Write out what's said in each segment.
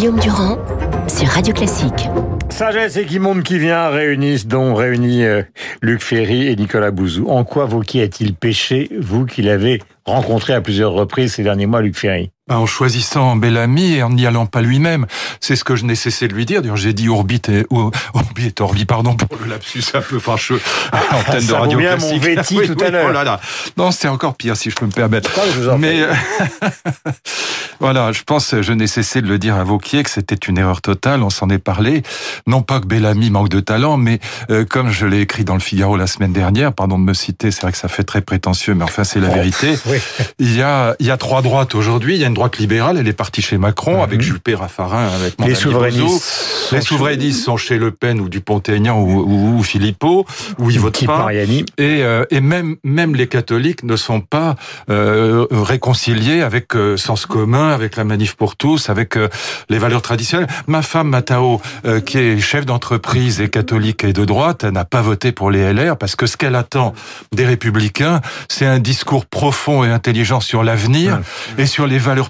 Guillaume Durand sur Radio Classique. Sagesse et qui monte qui vient réunissent, dont réunit euh, Luc Ferry et Nicolas Bouzou. En quoi Vauquier a-t-il péché, vous qui l'avez rencontré à plusieurs reprises ces derniers mois, Luc Ferry? En choisissant Bellamy et en n'y allant pas lui-même. C'est ce que je n'ai cessé de lui dire. D'ailleurs, j'ai dit Orbit et, Orbi et Orbi, pardon pour le lapsus un peu fâcheux à l'antenne de Radio bien mon véti tout à l'heure. Oh là là. Non, c'est encore pire si je peux me permettre. Mais voilà, je pense, je n'ai cessé de le dire à Vauquier que c'était une erreur totale. On s'en est parlé. Non pas que Bellamy manque de talent, mais euh, comme je l'ai écrit dans le Figaro la semaine dernière, pardon de me citer, c'est vrai que ça fait très prétentieux, mais enfin c'est la vérité. Il y a, il y a trois droites aujourd'hui. Il y a une droite libérale, elle est partie chez Macron, mhm. avec Juppé Raffarin, avec Les souverainistes. Les souverainistes sont chez Le Pen ou Dupont-Aignan ou, ou, Philippot, où ils votent pas. Mariani. Et, euh, et même, même les catholiques ne sont pas euh, réconciliés avec euh, Sens commun, avec la manif pour tous, avec les valeurs traditionnelles. Ma femme, Matao, qui est chef d'entreprise et catholique et de droite, n'a pas voté pour les LR parce que ce qu'elle attend des républicains, c'est un discours profond et intelligent sur l'avenir et sur les valeurs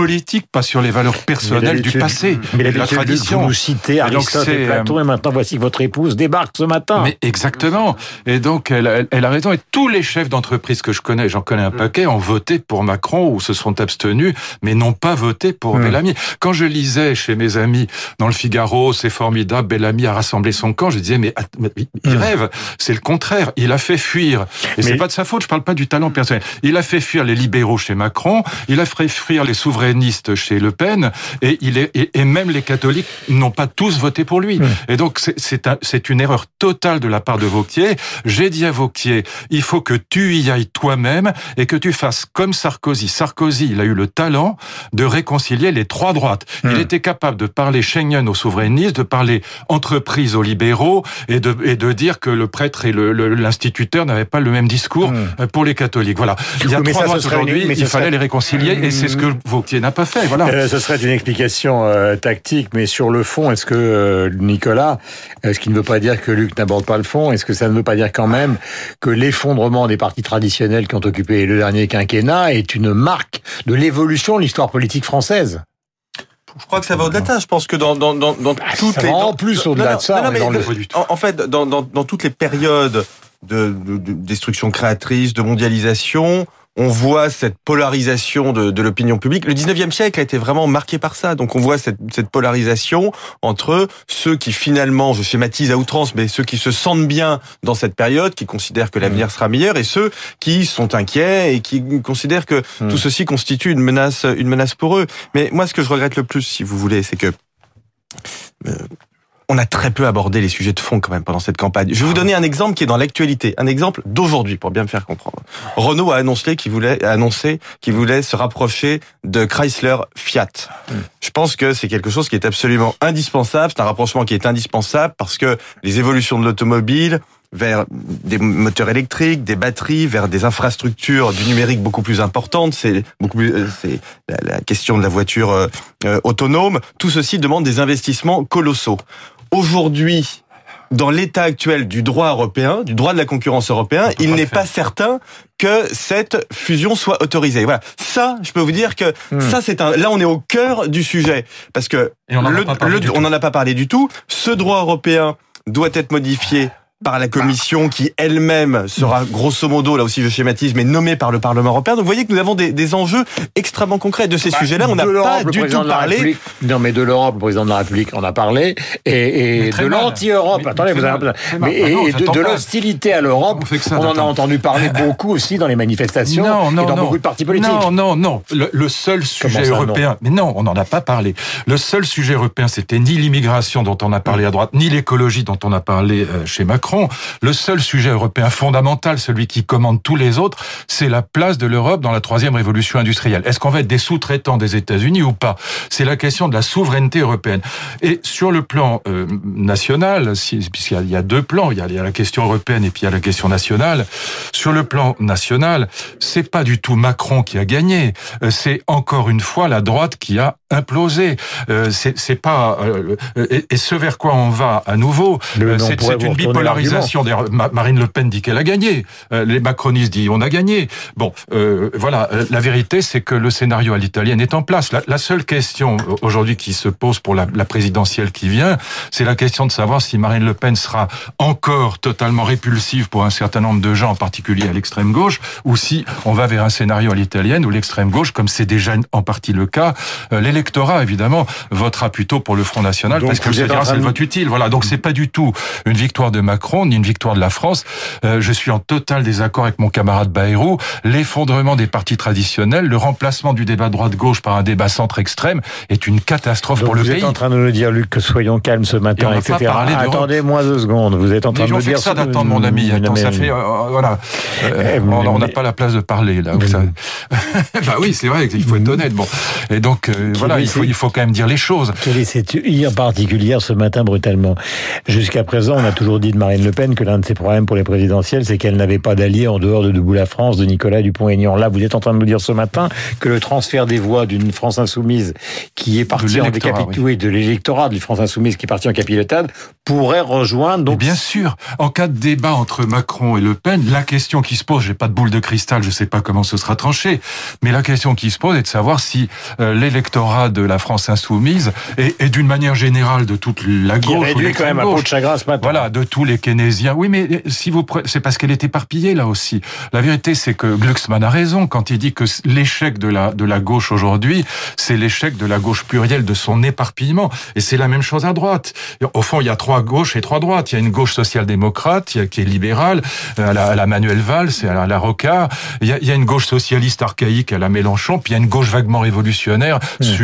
politique, pas sur les valeurs personnelles du passé, mais la tradition. Vous nous citez Aristote et, Platon, et maintenant voici que votre épouse débarque ce matin. Mais exactement. Et donc, elle, elle a raison. Et tous les chefs d'entreprise que je connais, j'en connais un paquet, ont voté pour Macron ou se sont abstenus, mais n'ont pas voté pour hmm. Bellamy. Quand je lisais chez mes amis dans le Figaro, c'est formidable, Bellamy a rassemblé son camp, je disais, mais, il hmm. rêve. C'est le contraire. Il a fait fuir. Et c'est pas de sa faute, je parle pas du talent personnel. Il a fait fuir les libéraux chez Macron, il a fait fuir les souverains chez Le Pen, et, il est, et, même les catholiques n'ont pas tous voté pour lui. Et donc c'est une erreur totale de la part de Vauquier. J'ai dit à Vauquier, il faut que tu y ailles toi-même et que tu fasses comme Sarkozy. Sarkozy, il a eu le talent de réconcilier les trois droites. Il était capable de parler Schengen aux souverainistes, de parler entreprise aux libéraux et de, et de dire que le prêtre et l'instituteur n'avaient pas le même discours hmm. pour les catholiques. Voilà. Il y a trois droites aujourd'hui, il fallait les réconcilier et c'est ce que Vauquier n'a pas fait. Voilà. Euh, ce serait une explication euh, tactique, mais sur le fond, est-ce que euh, Nicolas, ce qui ne veut pas dire que Luc n'aborde pas le fond, est-ce que ça ne veut pas dire quand même que l'effondrement des partis traditionnels qui ont occupé le dernier quinquennat est une marque de l'évolution de l'histoire politique française? Je crois que ça va au-delà de ça. Je pense que dans, dans, dans, dans toutes ça les... Va en plus au-delà de ça. mais en, fait, dans, dans, dans toutes les périodes de, de, de, destruction créatrice, de mondialisation, on voit cette polarisation de, l'opinion publique. Le 19e siècle a été vraiment marqué par ça. Donc on voit cette, polarisation entre ceux qui finalement, je schématise à outrance, mais ceux qui se sentent bien dans cette période, qui considèrent que l'avenir mmh. sera meilleur, et ceux qui sont inquiets et qui considèrent que mmh. tout ceci constitue une menace, une menace pour eux. Mais moi, ce que je regrette le plus, si vous voulez, c'est que euh, on a très peu abordé les sujets de fond quand même pendant cette campagne. Je vais vous donner un exemple qui est dans l'actualité, un exemple d'aujourd'hui pour bien me faire comprendre. Renault a annoncé qu'il voulait annoncer qu'il voulait se rapprocher de Chrysler Fiat. Hmm. Je pense que c'est quelque chose qui est absolument indispensable, c'est un rapprochement qui est indispensable parce que les évolutions de l'automobile vers des moteurs électriques, des batteries, vers des infrastructures du numérique beaucoup plus importantes. C'est beaucoup plus, euh, c'est la, question de la voiture euh, euh, autonome. Tout ceci demande des investissements colossaux aujourd'hui, dans l'état actuel du droit européen, du droit de la concurrence européen, il n'est pas certain que cette fusion soit autorisée. Voilà. Ça, je peux vous dire que hmm. ça, c'est un. Là, on est au cœur du sujet parce que on n'en a pas parlé du tout. Ce droit européen doit être modifié par la Commission qui elle-même sera grosso modo, là aussi je schématise, mais nommée par le Parlement européen. Donc vous voyez que nous avons des, des enjeux extrêmement concrets de ces bah, sujets-là. On n'a pas du tout parlé. Non mais de l'Europe, le président de la République en a parlé, et, et de l'anti-Europe, attendez, vous avez... mais, et, de, l'hostilité à l'Europe, on, on, en a entendu parler beaucoup aussi dans les manifestations non, non, et dans beaucoup de partis politiques. Non, non, non. Le, seul sujet européen, mais non, on n'en a pas parlé. Le seul sujet européen, c'était ni l'immigration dont on a parlé à droite, ni l'écologie dont on a parlé euh, chez Macron le seul sujet européen fondamental, celui qui commande tous les autres, c'est la place de l'Europe dans la troisième révolution industrielle. Est-ce qu'on va être des sous-traitants des États-Unis ou pas? C'est la question de la souveraineté européenne. Et sur le plan euh, national, puisqu'il y, a deux plans, il y a, la question européenne et puis il y a la question nationale. Sur le plan national, c'est pas du tout Macron qui a gagné. Euh, c'est encore une fois la droite qui a imploser. Euh, c'est pas euh, et, et, ce vers quoi on va à nouveau, euh, c'est une bipolarisation. Marine Le Pen dit qu'elle a gagné. Euh, les macronistes disent on a gagné. Bon, voilà. La vérité, c'est que le scénario à l'italienne est en place. La, la seule question aujourd'hui qui se pose pour la, la présidentielle qui vient, c'est la question de savoir si Marine Le Pen sera encore totalement répulsive pour un certain nombre de gens, en particulier à l'extrême gauche, ou si on va vers un scénario à l'italienne où l'extrême gauche, comme c'est déjà en partie le cas, l'électorat évidemment votera plutôt pour le Front National parce que c'est le vote utile. Voilà, donc c'est pas du tout une victoire de Macron ni une victoire de la France. Euh, je suis en total désaccord avec mon camarade Bayrou. L'effondrement des partis traditionnels, le remplacement du débat droite-gauche par un débat centre-extrême est une catastrophe pour le pays. Vous êtes en train de nous dire, Luc, que soyons calmes ce matin, etc. Attendez-moi deux secondes. Vous êtes en train de nous dire ça d'attendre, mon ami. Attends, ça fait euh, voilà. Euh, on n'a pas la place de parler là. Ça... bah oui, c'est vrai qu'il faut être honnête. Bon, et donc voilà, il faut, il faut quand même dire les choses. Quelle est cette ire particulière ce matin brutalement? Jusqu'à présent, on a toujours dit de Marine Le Pen que l'un de ses problèmes pour les présidentielles, c'est qu'elle n'avait pas d'allié en dehors de Debout la France, de Nicolas Dupont-Aignan. Là, vous êtes en train de nous dire ce matin que le transfert des voix d'une France insoumise qui est partie en décapitoué oui. de l'électorat de France insoumise qui est parti en capilotade pourrait rejoindre. Donc bien sûr, en cas de débat entre Macron et Le Pen, la question qui se pose, j'ai pas de boule de cristal, je sais pas comment ce sera tranché, mais la question qui se pose est de savoir si euh, l'électorat de la France insoumise et, et d'une manière générale de toute la gauche, qui réduit quand même à peau de chagrin ce matin. Voilà, de tous les keynésiens. Oui, mais si vous c'est parce qu'elle est éparpillée là aussi. La vérité, c'est que Glucksmann a raison quand il dit que l'échec de la de la gauche aujourd'hui, c'est l'échec de la gauche plurielle, de son éparpillement. Et c'est la même chose à droite. Au fond, il y a trois gauches et trois droites. Il y a une gauche social-démocrate, qui est libérale, à la, à la Manuel Valls, à la, à la Rocard. Il y, a, il y a une gauche socialiste archaïque à la Mélenchon, puis il y a une gauche vaguement révolutionnaire,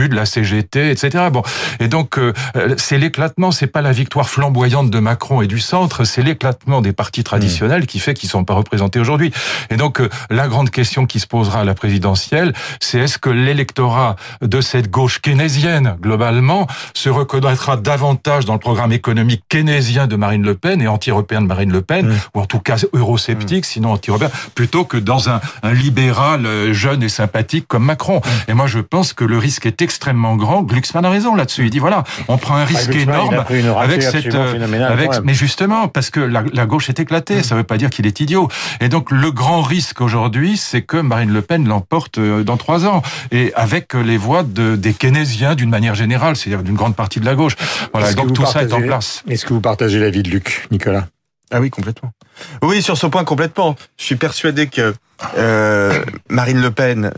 Sud, la CGT, etc. Bon, et donc euh, c'est l'éclatement, c'est pas la victoire flamboyante de Macron et du centre, c'est l'éclatement des partis traditionnels qui fait qu'ils sont pas représentés aujourd'hui. Et donc euh, la grande question qui se posera à la présidentielle, c'est est-ce que l'électorat de cette gauche keynésienne globalement se reconnaîtra davantage dans le programme économique keynésien de Marine Le Pen et anti-européen de Marine Le Pen, ou en tout cas eurosceptique, mmh. sinon anti-européen, plutôt que dans un, un, libéral euh, jeune et sympathique comme Macron? Et moi, je pense que le risque est extrêmement grand. Glucksmann a raison là-dessus. Il dit voilà, on prend un risque ah, énorme avec cette, euh, avec, mais justement parce que la, la gauche est éclatée. Ça ne veut pas dire qu'il est idiot. Et donc le grand risque aujourd'hui, c'est que Marine Le Pen l'emporte euh, dans trois ans et avec les voix de, des keynésiens d'une manière générale, c'est-à-dire d'une grande partie de la gauche. Voilà, donc tout ça est en place. Est-ce que vous partagez l'avis de Luc, Nicolas? Ah oui, complètement. Oui, sur ce point complètement. Je suis persuadé que euh, Marine Le Pen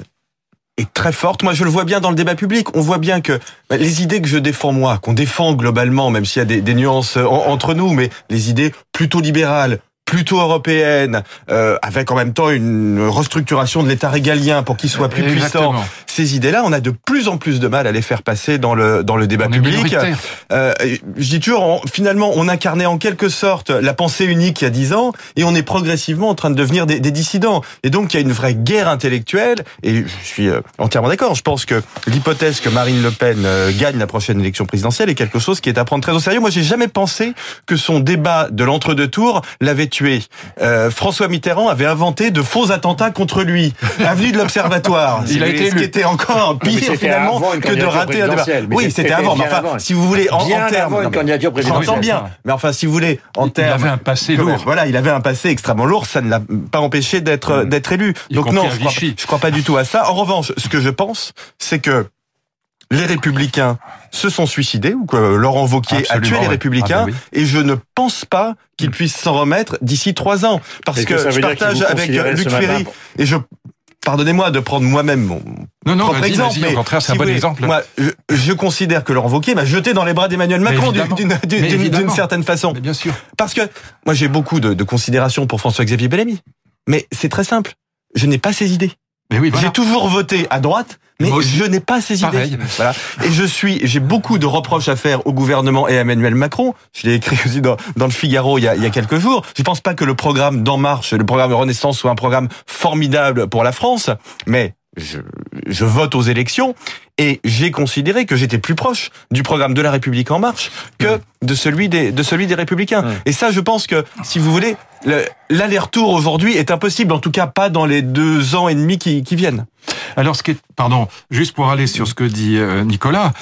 est très forte. Moi, je le vois bien dans le débat public. On voit bien que les idées que je défends moi, qu'on défend globalement, même s'il y a des, nuances en, entre nous, mais les idées plutôt libérales, plutôt européenne, euh, avec en même temps une restructuration de l'État régalien pour qu'il soit plus Exactement. puissant. Ces idées-là, on a de plus en plus de mal à les faire passer dans le dans le débat on public. Euh, je dis toujours, on, finalement, on incarnait en quelque sorte la pensée unique il y a dix ans, et on est progressivement en train de devenir des, des dissidents. Et donc, il y a une vraie guerre intellectuelle. Et je suis euh, entièrement d'accord. Je pense que l'hypothèse que Marine Le Pen euh, gagne la prochaine élection présidentielle est quelque chose qui est à prendre très au sérieux. Moi, j'ai jamais pensé que son débat de l'entre-deux tours l'avait tué. Euh, François Mitterrand avait inventé de faux attentats contre lui, avenue de l'Observatoire. Il a été ce qui était encore pire finalement que de rater un débat. Oui, c'était avant. Mais enfin, avant. si vous voulez, en, bien en termes, avant une candidature présidentielle. J'entends bien. Mais enfin, si vous voulez, en il termes, avait un passé lourd. Voilà, il avait un passé extrêmement lourd. Ça ne l'a pas empêché d'être Mmh. d'être élu. Donc non, je crois, je crois pas du tout à ça. En revanche, ce que je pense, c'est que les républicains se sont suicidés ou que Laurent Wauquiez a Absolument, tué les ouais. républicains Ah bah et je ne pense pas qu'ils puissent s'en remettre d'ici trois ans parce que je partage avec considérez Luc matin- Ferry et je pardonnez-moi de prendre moi-même mon Non, non, propre exemple, mais au contraire, c'est si un bon exemple. Moi, je, je considère que Laurent Wauquiez m'a jeté dans les bras d'Emmanuel Macron d'une certaine façon. Mais bien sûr. Parce que moi j'ai beaucoup de, de considération pour François-Xavier Bellamy, mais c'est très simple. Je n'ai pas ses idées. Mais oui, voilà. J'ai toujours voté à droite, mais je n'ai pas ces Pareil. idées. Voilà. Et je suis, j'ai beaucoup de reproches à faire au gouvernement et à Emmanuel Macron. Je l'ai écrit aussi dans, dans le Figaro il y, a, il y a quelques jours. Je pense pas que le programme d'En Marche, le programme Renaissance soit un programme formidable pour la France, mais je, je vote aux élections et j'ai considéré que j'étais plus proche du programme de la République en marche que de celui des de celui des Républicains. Et ça, je pense que si vous voulez, le- l'aller-retour aujourd'hui est impossible, en tout cas pas dans les deux ans et demi qui, qui viennent. Alors, ce qui est, pardon, juste pour aller sur ce que dit euh, Nicolas,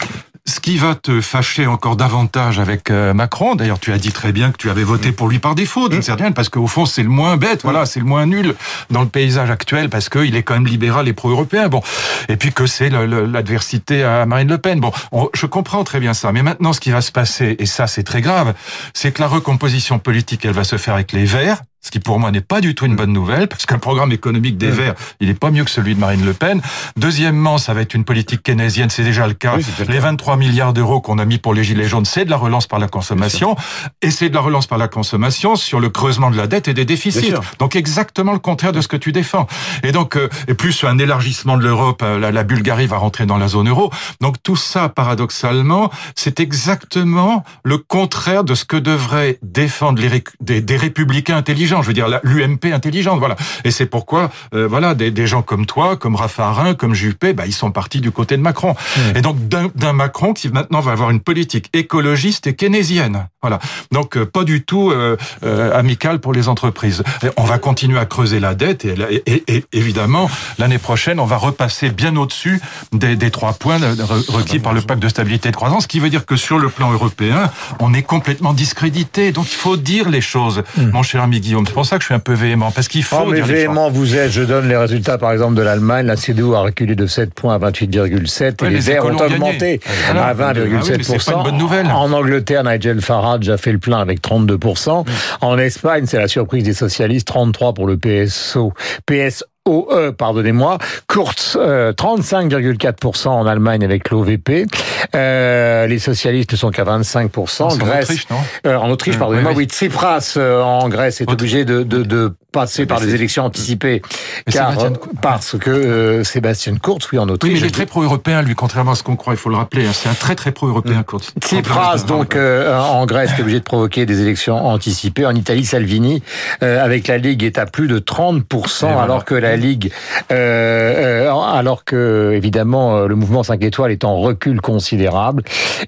qui va te fâcher encore davantage avec euh, Macron, d'ailleurs tu as dit très bien que tu avais voté pour lui par défaut, d'une certaine manière, parce qu'au fond c'est le moins bête, voilà, c'est le moins nul dans le paysage actuel, parce qu'il est quand même libéral et pro-européen, bon, et puis que c'est l'adversité à Marine Le Pen. Bon, on- je comprends très bien ça, mais maintenant ce qui va se passer, et ça c'est très grave, c'est que la recomposition politique, elle va se faire avec les Verts, ce qui pour moi n'est pas du tout une bonne nouvelle, parce que le programme économique des Verts, il est pas mieux que celui de Marine Le Pen. Deuxièmement, ça va être une politique keynésienne, c'est déjà le cas. Oui, les cas. 23 milliards d'euros qu'on a mis pour les gilets jaunes, c'est de la relance par la consommation, et c'est de la relance par la consommation sur le creusement de la dette et des déficits. Donc exactement le contraire de ce que tu défends. Et donc, euh, et plus un élargissement de l'Europe, euh, la, la Bulgarie va rentrer dans la zone euro. Donc tout ça, paradoxalement, c'est exactement le contraire de ce que devraient défendre les récu- des, des républicains intelligents. Je veux dire, l'UMP intelligente, voilà. Et c'est pourquoi, euh, voilà, des, des gens comme toi, comme Raffarin, comme Juppé, bah, ils sont partis du côté de Macron. Et donc d'un Macron qui maintenant va avoir une politique écologiste et keynésienne. Voilà. Donc euh, pas du tout euh, euh, amical pour les entreprises. Et on va continuer à creuser la dette et, et- et- évidemment l'année prochaine on va repasser bien au-dessus des, des trois points re- requis par le pacte de stabilité et de croissance, ce qui veut dire que sur le plan européen on est complètement discrédité. Donc il faut dire les choses, mon cher ami Guillaume. C'est pour ça que je suis un peu véhément parce qu'il faut Oh, mais dire les choses. véhément vous êtes, je donne les résultats par exemple de l'Allemagne, la CDU a reculé de 7 points à 28,7 et les les Verts ont augmenté Voilà. À Ah oui, mais c'est 20,7%. pas une bonne nouvelle. En Angleterre, Nigel Farage a fait le plein avec 32%. En Espagne, c'est la surprise des socialistes, 33 pour le PSO, PSO. OE, pardonnez-moi, Kurz, euh, 35,4% en Allemagne avec l'OVP. Euh, les socialistes ne sont qu'à 25%. C'est en Grèce, Autriche, non? euh, en Autriche, Mmh, pardonnez-moi, oui, oui, oui. Tsipras euh, en Grèce est obligé de, de, de passer par Mais des élections anticipées, Mais car Sébastien euh, parce que euh, Sébastien Kurz, oui, en Oui, Autriche. mais il est très pro-européen, lui, contrairement à ce qu'on croit, il faut le rappeler. hein. C'est un très très pro-européen, Kurz. Tsipras, donc euh, en Grèce, est obligé de provoquer des élections anticipées. En Italie, Salvini, euh, avec la Ligue, est à plus de 30%, voilà. alors que la Ligue, euh, euh, alors que évidemment le mouvement 5 étoiles est en recul considérable.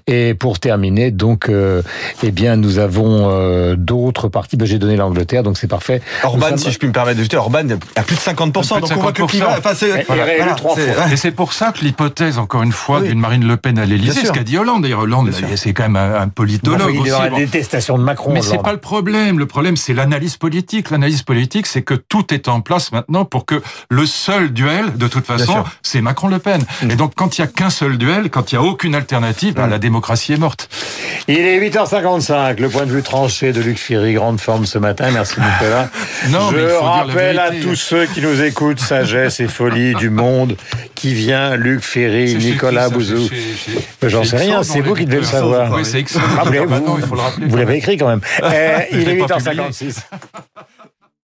Et pour terminer, donc, euh, eh bien, nous avons euh, d'autres partis. Ben, J'ai donné l'Angleterre, donc c'est parfait. Orban, Nous si je puis me permettre de jeter, Orban a plus de 50%, Plus de donc on voit que le 50%. climat... Enfin, c'est- Et- c'est- pour ça que l'hypothèse, encore une fois, Oui. d'une Marine Le Pen à l'Élysée, ce qu'a dit Hollande, d'ailleurs Hollande, c'est quand même un, un politologue il aussi. dans la détestation de Macron. Mais c'est pas le problème. Le problème, c'est l'analyse politique. L'analyse politique, c'est que tout est en place maintenant pour que le seul duel, de toute façon, c'est Macron-Le Pen. Et donc, quand il y a qu'un seul duel, quand il y a aucune alternative, bah, la démocratie est morte. Il est 8h55, le point de vue tranché de Luc Ferry, grande forme ce matin. Merci Nicolas. Non, Je rappelle à tous ceux qui nous écoutent, sagesse et folie du monde, qui vient, Luc Ferry, Nicolas Bouzou. J'en sais rien, c'est vous qui devez le savoir. Oui, c'est Ixon. Ah, vous l'avez- Ah, bah. Vous l'avez écrit quand même. Euh, il est l'ai pas 8h56.